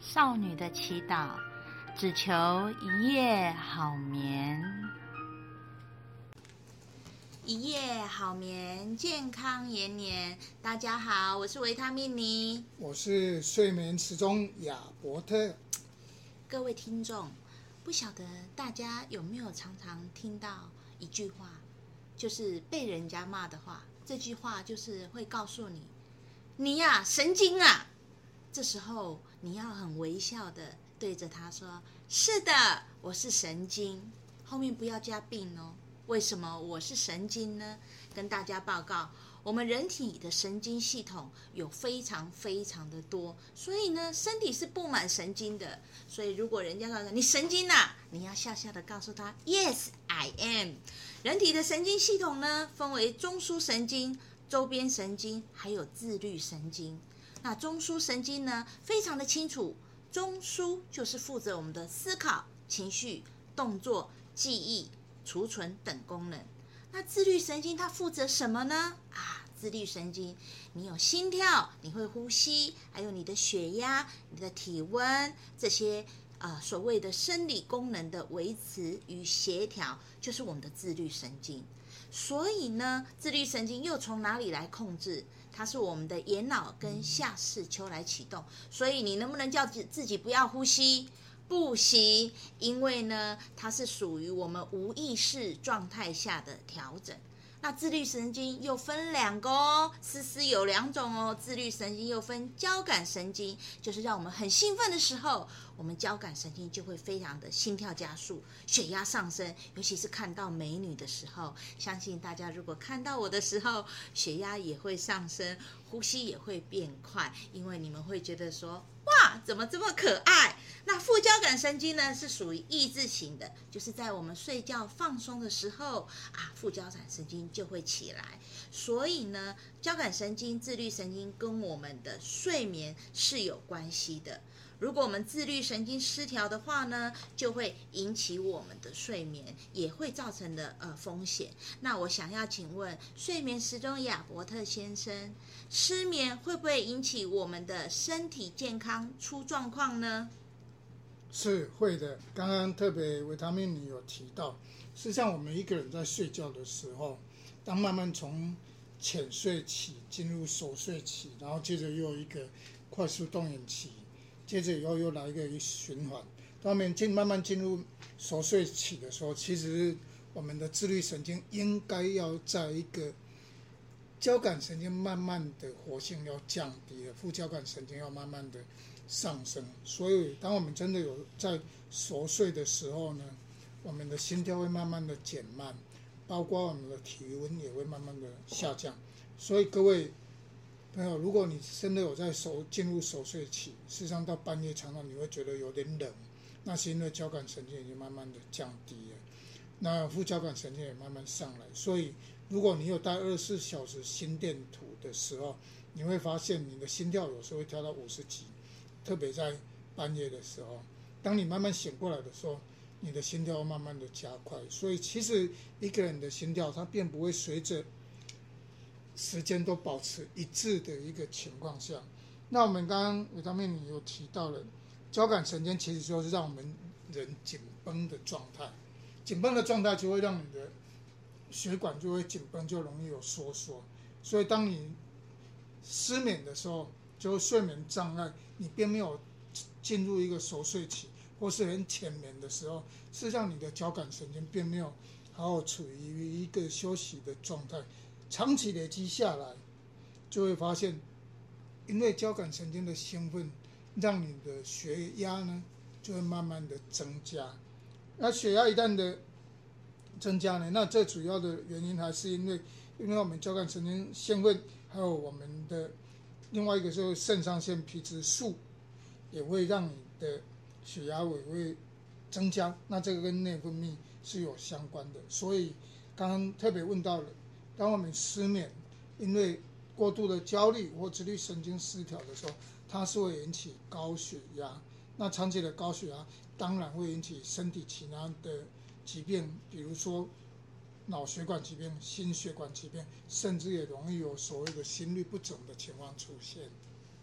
少女的祈祷，只求一夜好眠。一夜好眠，健康延年。大家好，我是维他命尼，我是睡眠时钟亚伯特。各位听众，不晓得大家有没有常常听到一句话，就是被人家骂的话。这句话就是会告诉你，你呀神经啊。这时候你要很微笑的对着他说：“是的，我是神经。”后面不要加病哦。为什么我是神经呢？跟大家报告，我们人体的神经系统有非常非常的多，所以呢，身体是布满神经的。所以如果人家告诉你神经呐、啊，你要笑笑的告诉他：“Yes, I am。”人体的神经系统呢，分为中枢神经、周边神经，还有自律神经。那中枢神经呢，非常的清楚，中枢就是负责我们的思考、情绪、动作、记忆、储存等功能。那自律神经它负责什么呢？啊，自律神经，你有心跳，你会呼吸，还有你的血压、你的体温这些啊、所谓的生理功能的维持与协调，就是我们的自律神经。所以呢，自律神经又从哪里来控制？它是我们的眼脑跟下视丘来启动。所以你能不能叫自自己不要呼吸？不行，因为呢，它是属于我们无意识状态下的调整。那自律神经又分两个哦，丝丝有两种哦。自律神经又分交感神经，就是让我们很兴奋的时候，我们交感神经就会非常的心跳加速，血压上升。尤其是看到美女的时候，相信大家如果看到我的时候，血压也会上升，呼吸也会变快，因为你们会觉得说。哇，怎么这么可爱？那副交感神经呢，是属于抑制型的，就是在我们睡觉放松的时候啊，副交感神经就会起来。所以呢，交感神经、自律神经跟我们的睡眠是有关系的。如果我们自律神经失调的话呢，就会引起我们的睡眠，也会造成的呃风险。那我想要请问睡眠时钟亚伯特先生，失眠会不会引起我们的身体健康出状况呢？是会的。刚刚特别维他命你有提到，是像我们一个人在睡觉的时候，当慢慢从浅睡期进入熟睡期，然后接着又有一个快速动眼期。接着以后又来一个循环，当我们进慢慢进入熟睡期的时候，其实我们的自律神经应该要在一个交感神经慢慢的活性要降低了，副交感神经要慢慢的上升。所以当我们真的有在熟睡的时候呢，我们的心跳会慢慢的减慢，包括我们的体温也会慢慢的下降。所以各位。朋友，如果你真的有在熟进入熟睡期，事实上到半夜常常你会觉得有点冷，那是因为交感神经已经慢慢的降低了，那副交感神经也慢慢上来。所以，如果你有带二十四小时心电图的时候，你会发现你的心跳有时候会跳到五十几，特别在半夜的时候，当你慢慢醒过来的时候，你的心跳慢慢的加快。所以，其实一个人的心跳它并不会随着。时间都保持一致的一个情况下，那我们刚刚有方面你有提到了交感神经，其实就是让我们人紧绷的状态，紧绷的状态就会让你的血管就会紧绷，就容易有收缩。所以当你失眠的时候，就睡眠障碍，你并没有进入一个熟睡期或是很浅眠的时候，实际上你的交感神经并没有好好处于一个休息的状态。长期累积下来，就会发现，因为交感神经的兴奋，让你的血压呢就会慢慢的增加。那血压一旦的增加呢，那最主要的原因还是因为，因为我们交感神经兴奋，还有我们的另外一个就是肾上腺皮质素，也会让你的血压也会增加。那这个跟内分泌是有相关的。所以刚刚特别问到了。当我们失眠，因为过度的焦虑或自律神经失调的时候，它是会引起高血压。那长期的高血压当然会引起身体其他的疾病，比如说脑血管疾病、心血管疾病，甚至也容易有所谓的心律不整的情况出现。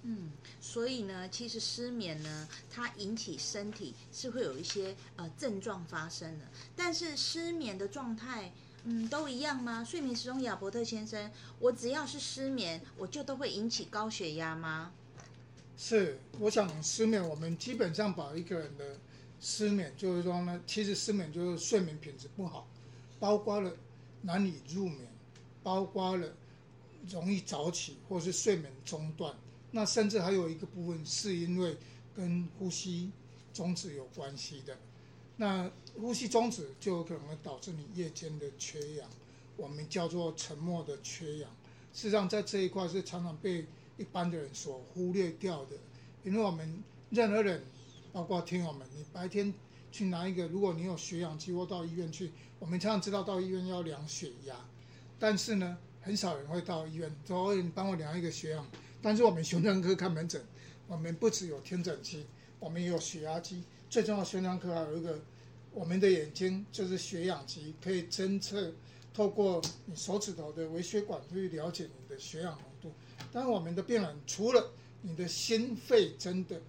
嗯，所以呢，其实失眠呢，它引起身体是会有一些呃症状发生的。但是失眠的状态，嗯，都一样吗？睡眠时钟亚伯特先生，我只要是失眠，我就都会引起高血压吗？是，我想失眠，我们基本上把一个人的失眠，就是说呢，其实失眠就是睡眠品质不好，包括了难以入眠，包括了容易早起或是睡眠中断。那甚至还有一个部分是因为跟呼吸中止有关系的，那呼吸中止就有可能会导致你夜间的缺氧，我们叫做沉默的缺氧。事实上，在这一块是常常被一般的人所忽略掉的，因为我们任何人，包括听友们，你白天去拿一个，如果你有血氧机或到医院去，我们常常知道到医院要量血压，但是呢，很少人会到医院说，你帮我量一个血氧。但是我们胸腔科看门诊，我们不只有听诊器，我们也有血压计。最重要的，胸腔科还有一个，我们的眼睛就是血氧机，可以侦测，透过你手指头的微血管去了解你的血氧浓度。但我们的病人，除了你的心肺真的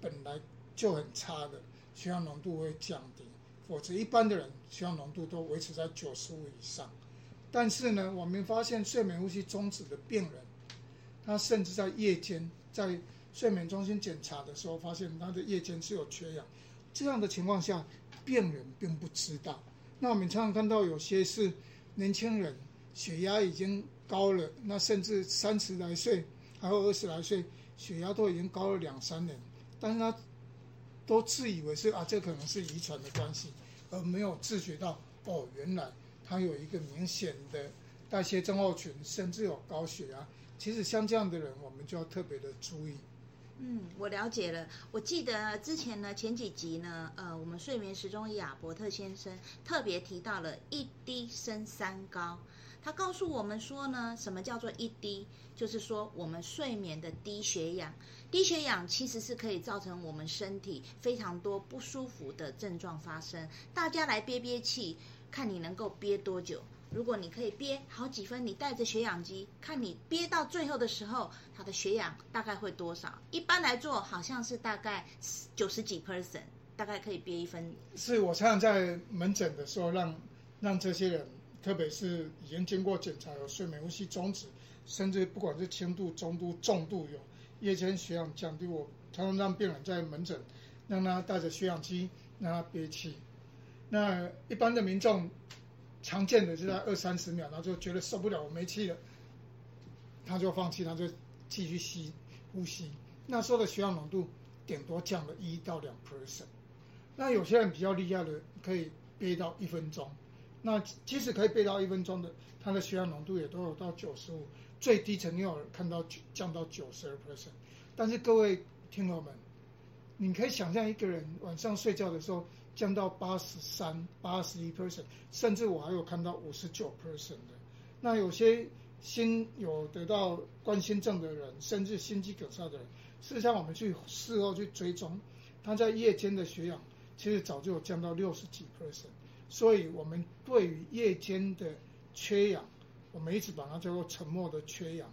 本来就很差的，血氧浓度会降低，否则一般的人血氧浓度都维持在九十五以上。但是呢，我们发现睡眠呼吸中止的病人。他甚至在夜间在睡眠中心检查的时候，发现他的夜间是有缺氧。这样的情况下，病人并不知道。那我们常常看到有些是年轻人血压已经高了，那甚至三十来岁还有二十来岁，血压都已经高了两三年，但是他都自以为是啊，这可能是遗传的关系，而没有自觉到哦，原来他有一个明显的代谢症候群，甚至有高血压。其实像这样的人，我们就要特别的注意。嗯，我了解了。我记得之前呢，前几集呢，呃，我们睡眠时钟亚伯特先生特别提到了一低升三高。他告诉我们说呢，什么叫做一低？就是说我们睡眠的低血氧。低血氧其实是可以造成我们身体非常多不舒服的症状发生。大家来憋憋气，看你能够憋多久。如果你可以憋好几分，你带着血氧机，看你憋到最后的时候，它的血氧大概会多少？一般来做好像是大概九十几 percent，大概可以憋一分。是我常常在门诊的时候让，让让这些人，特别是已经经过检查有睡眠呼吸中止，甚至不管是轻度、中度、重度有夜间血氧降低，我常常让病人在门诊让他带着血氧机让他憋气。那一般的民众。常见的就在二三十秒，然后就觉得受不了，我没气了，他就放弃，他就继续吸呼吸。那时候的血氧浓度顶多降了一到两 percent。那有些人比较厉害的，可以憋到一分钟。那即使可以憋到一分钟的，他的血氧浓度也都有到九十五，最低曾经有看到降到九十二 percent。但是各位听友们，你可以想象一个人晚上睡觉的时候。降到八十三、八十一 percent，甚至我还有看到五十九 percent 的。那有些心有得到冠心症的人，甚至心肌梗塞的人，事实上我们去事后去追踪，他在夜间的血氧其实早就有降到六十几 percent。所以，我们对于夜间的缺氧，我们一直把它叫做沉默的缺氧。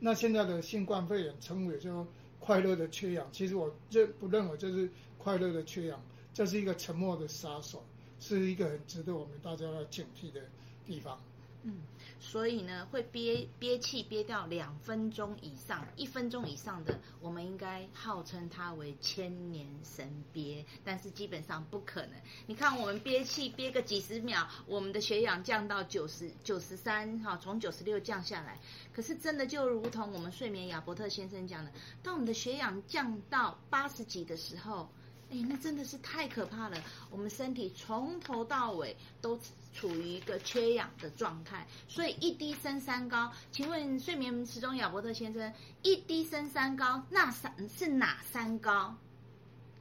那现在的新冠肺炎称为叫做快乐的缺氧，其实我认不认为这是快乐的缺氧。这是一个沉默的杀手，是一个很值得我们大家要警惕的地方。嗯，所以呢，会憋憋气憋掉两分钟以上，一分钟以上的，我们应该号称它为千年神憋，但是基本上不可能。你看，我们憋气憋个几十秒，我们的血氧降到九十九十三，哈，从九十六降下来。可是真的就如同我们睡眠亚伯特先生讲的，当我们的血氧降到八十几的时候。哎，那真的是太可怕了！我们身体从头到尾都处于一个缺氧的状态，所以一低升三高。请问睡眠时钟亚伯特先生，一低升三高，那三是哪三高？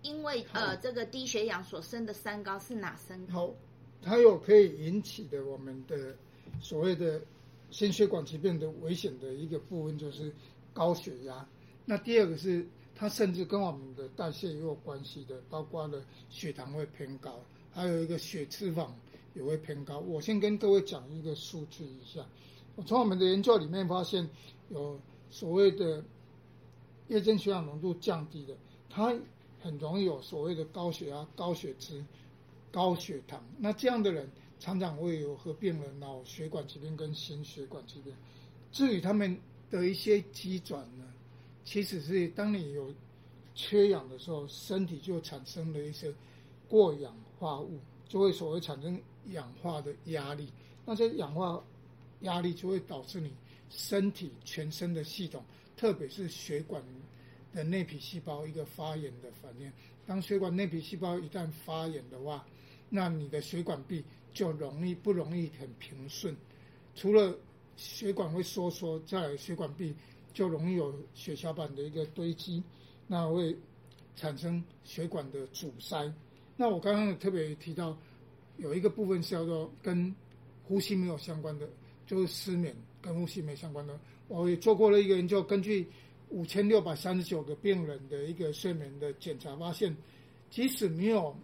因为呃，这个低血氧所生的三高是哪三高？好，它有可以引起的我们的所谓的心血管疾病的危险的一个部分，就是高血压。那第二个是。它甚至跟我们的代谢也有关系的，包括了血糖会偏高，还有一个血脂肪也会偏高。我先跟各位讲一个数据一下，我从我们的研究里面发现，有所谓的夜间血氧浓度降低的，它很容易有所谓的高血压、高血脂、高血糖。那这样的人常常会有合并了脑血管疾病跟心血管疾病。至于他们的一些机转呢，其实是当你有缺氧的时候，身体就产生了一些过氧化物，就会所谓产生氧化的压力。那些氧化压力就会导致你身体全身的系统，特别是血管的内皮细胞一个发炎的反应。当血管内皮细胞一旦发炎的话，那你的血管壁就容易不容易很平顺。除了血管会收缩，再来血管壁就容易有血小板的一个堆积。那会产生血管的阻塞。那我刚刚特别提到，有一个部分是叫做跟呼吸没有相关的，就是失眠跟呼吸没相关的。我也做过了一个研究，根据五千六百三十九个病人的一个睡眠的检查，发现即使没有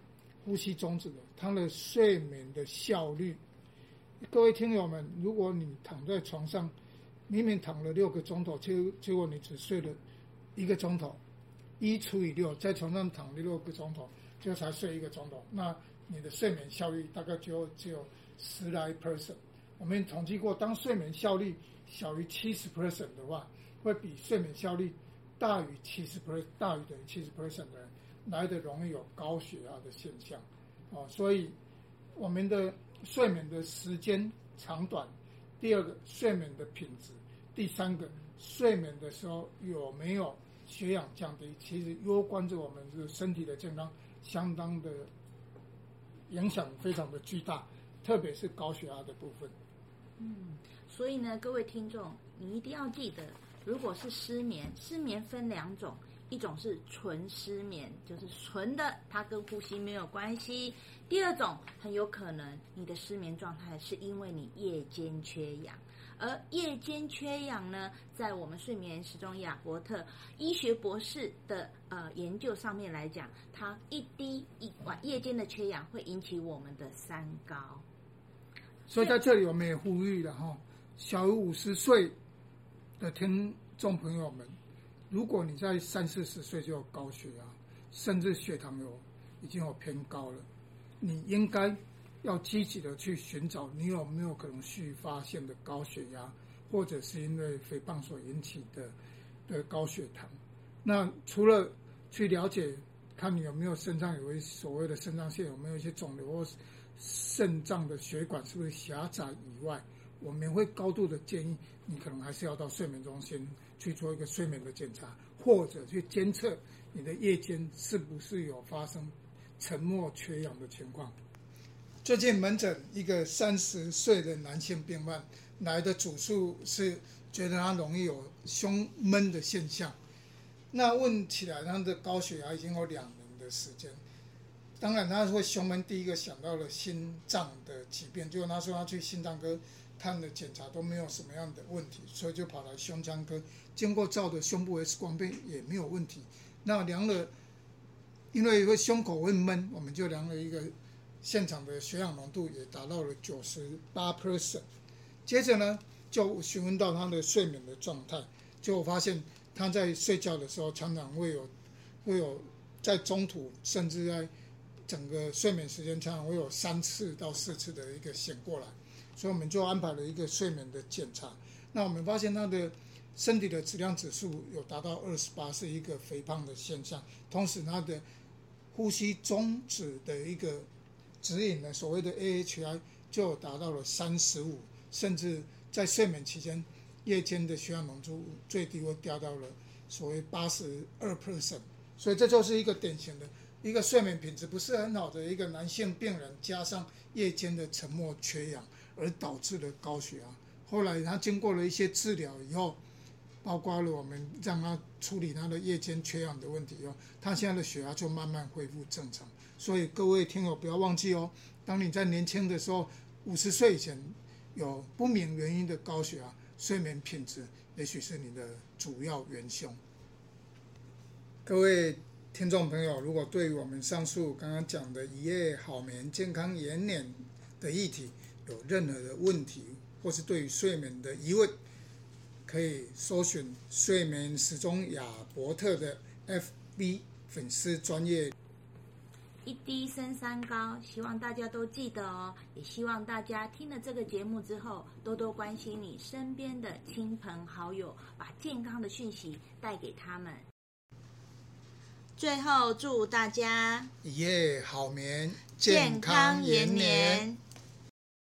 呼吸终止的，他的睡眠的效率。各位听友们，如果你躺在床上，明明躺了六个钟头，结结果你只睡了一个钟头。一除以六，在床上躺了六个钟头，就才睡一个钟头，那你的睡眠效率大概就只有十来 percent。我们统计过，当睡眠效率小于七十 percent 的话，会比睡眠效率大于七十 percent 大于等于七十 percent 的人来的容易有高血压的现象。哦，所以我们的睡眠的时间长短，第二个睡眠的品质，第三个睡眠的时候有没有血氧降低，其实攸关着我们这个身体的健康，相当的影响非常的巨大，特别是高血压的部分。嗯，所以呢，各位听众，你一定要记得，如果是失眠，失眠分两种，一种是纯失眠，就是纯的，它跟呼吸没有关系；第二种，很有可能你的失眠状态是因为你夜间缺氧。而夜间缺氧呢，在我们睡眠时钟亚伯特医学博士的呃研究上面来讲，它一低一晚夜间的缺氧会引起我们的三高。所以在这里我们也呼吁了哈，小于五十岁的听众朋友们，如果你在三四十岁就有高血压，甚至血糖有已经有偏高了，你应该。要积极的去寻找你有没有可能续发性的高血压，或者是因为肥胖所引起的的高血糖。那除了去了解看你有没有肾脏有一所谓的肾脏腺有没有一些肿瘤或肾脏的血管是不是狭窄以外，我们会高度的建议你可能还是要到睡眠中心去做一个睡眠的检查，或者去监测你的夜间是不是有发生沉默缺氧的情况。最近门诊一个三十岁的男性病患来的主诉是觉得他容易有胸闷的现象，那问起来他的高血压已经有两年的时间，当然他会胸闷，第一个想到了心脏的疾病，结果他说他去心脏科看的检查都没有什么样的问题，所以就跑来胸腔科，经过照的胸部 X 光片也没有问题，那量了，因为会胸口会闷，我们就量了一个。现场的血氧浓度也达到了九十八 percent。接着呢，就询问到他的睡眠的状态，就发现他在睡觉的时候常常会有会有在中途，甚至在整个睡眠时间常常会有三次到四次的一个醒过来，所以我们就安排了一个睡眠的检查。那我们发现他的身体的质量指数有达到二十八，是一个肥胖的现象，同时他的呼吸中止的一个。指引的所谓的 AHI 就达到了三十五，甚至在睡眠期间，夜间的血氧浓度最低会掉到了所谓八十二 percent，所以这就是一个典型的一个睡眠品质不是很好的一个男性病人，加上夜间的沉默缺氧而导致的高血压。后来他经过了一些治疗以后，包括了我们让他处理他的夜间缺氧的问题以后，他现在的血压就慢慢恢复正常。所以各位听友不要忘记哦，当你在年轻的时候，五十岁以前有不明原因的高血压，睡眠品质也许是你的主要元凶。各位听众朋友，如果对于我们上述刚刚讲的一夜好眠、健康延年的议题有任何的问题，或是对于睡眠的疑问，可以搜寻睡眠时钟亚伯特的 FB 粉丝专业。一低升三高，希望大家都记得哦。也希望大家听了这个节目之后，多多关心你身边的亲朋好友，把健康的讯息带给他们。最后，祝大家一夜好眠，健康延年。